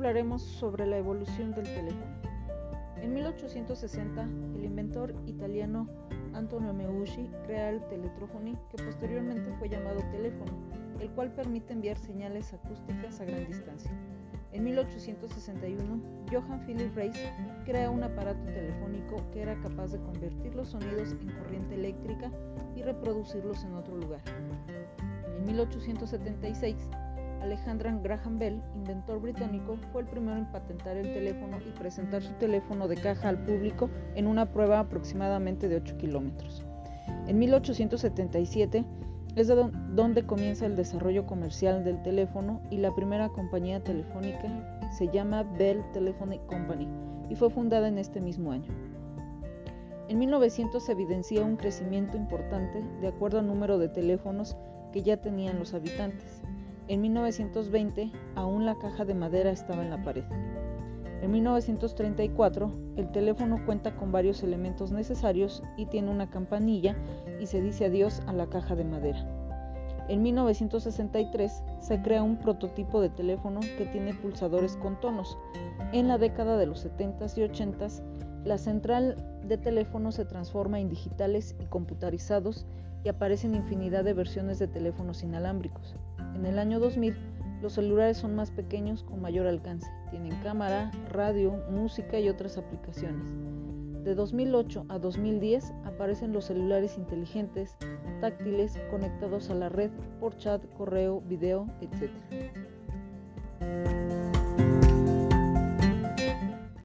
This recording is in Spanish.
hablaremos sobre la evolución del teléfono. En 1860, el inventor italiano Antonio Meucci crea el teletrófono que posteriormente fue llamado teléfono, el cual permite enviar señales acústicas a gran distancia. En 1861, Johann Philipp Reis crea un aparato telefónico que era capaz de convertir los sonidos en corriente eléctrica y reproducirlos en otro lugar. En 1876, Alexander Graham Bell, inventor británico, fue el primero en patentar el teléfono y presentar su teléfono de caja al público en una prueba aproximadamente de 8 kilómetros. En 1877 es donde comienza el desarrollo comercial del teléfono y la primera compañía telefónica se llama Bell Telephone Company y fue fundada en este mismo año. En 1900 se evidencia un crecimiento importante de acuerdo al número de teléfonos que ya tenían los habitantes. En 1920 aún la caja de madera estaba en la pared. En 1934 el teléfono cuenta con varios elementos necesarios y tiene una campanilla y se dice adiós a la caja de madera. En 1963 se crea un prototipo de teléfono que tiene pulsadores con tonos. En la década de los 70s y 80s, la central de teléfono se transforma en digitales y computarizados y aparecen infinidad de versiones de teléfonos inalámbricos. En el año 2000, los celulares son más pequeños con mayor alcance. Tienen cámara, radio, música y otras aplicaciones. De 2008 a 2010 aparecen los celulares inteligentes, táctiles, conectados a la red por chat, correo, video, etc.